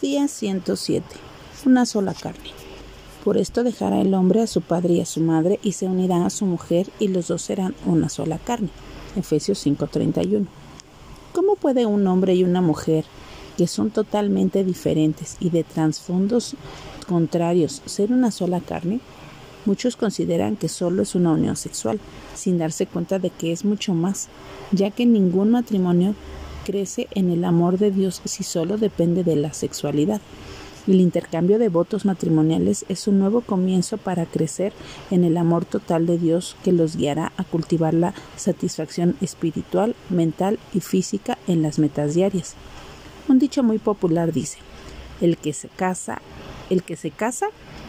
Día 107. Una sola carne. Por esto dejará el hombre a su padre y a su madre y se unirá a su mujer y los dos serán una sola carne. Efesios 5:31. ¿Cómo puede un hombre y una mujer que son totalmente diferentes y de trasfondos contrarios ser una sola carne? Muchos consideran que solo es una unión sexual, sin darse cuenta de que es mucho más, ya que ningún matrimonio crece en el amor de Dios si solo depende de la sexualidad. El intercambio de votos matrimoniales es un nuevo comienzo para crecer en el amor total de Dios que los guiará a cultivar la satisfacción espiritual, mental y física en las metas diarias. Un dicho muy popular dice: el que se casa, el que se casa,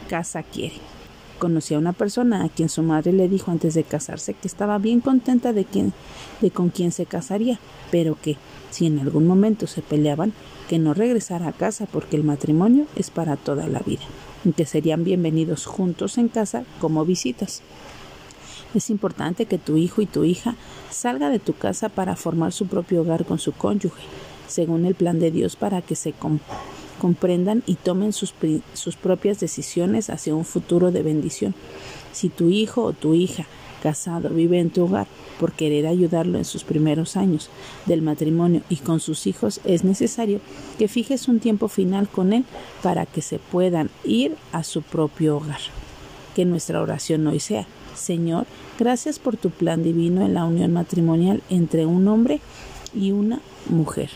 casa quiere. Conocí a una persona a quien su madre le dijo antes de casarse que estaba bien contenta de, quien, de con quien se casaría, pero que, si en algún momento se peleaban, que no regresara a casa porque el matrimonio es para toda la vida, y que serían bienvenidos juntos en casa como visitas. Es importante que tu hijo y tu hija salga de tu casa para formar su propio hogar con su cónyuge, según el plan de Dios para que se comprendan y tomen sus, sus propias decisiones hacia un futuro de bendición. Si tu hijo o tu hija casado vive en tu hogar por querer ayudarlo en sus primeros años del matrimonio y con sus hijos, es necesario que fijes un tiempo final con él para que se puedan ir a su propio hogar. Que nuestra oración hoy sea, Señor, gracias por tu plan divino en la unión matrimonial entre un hombre y una mujer.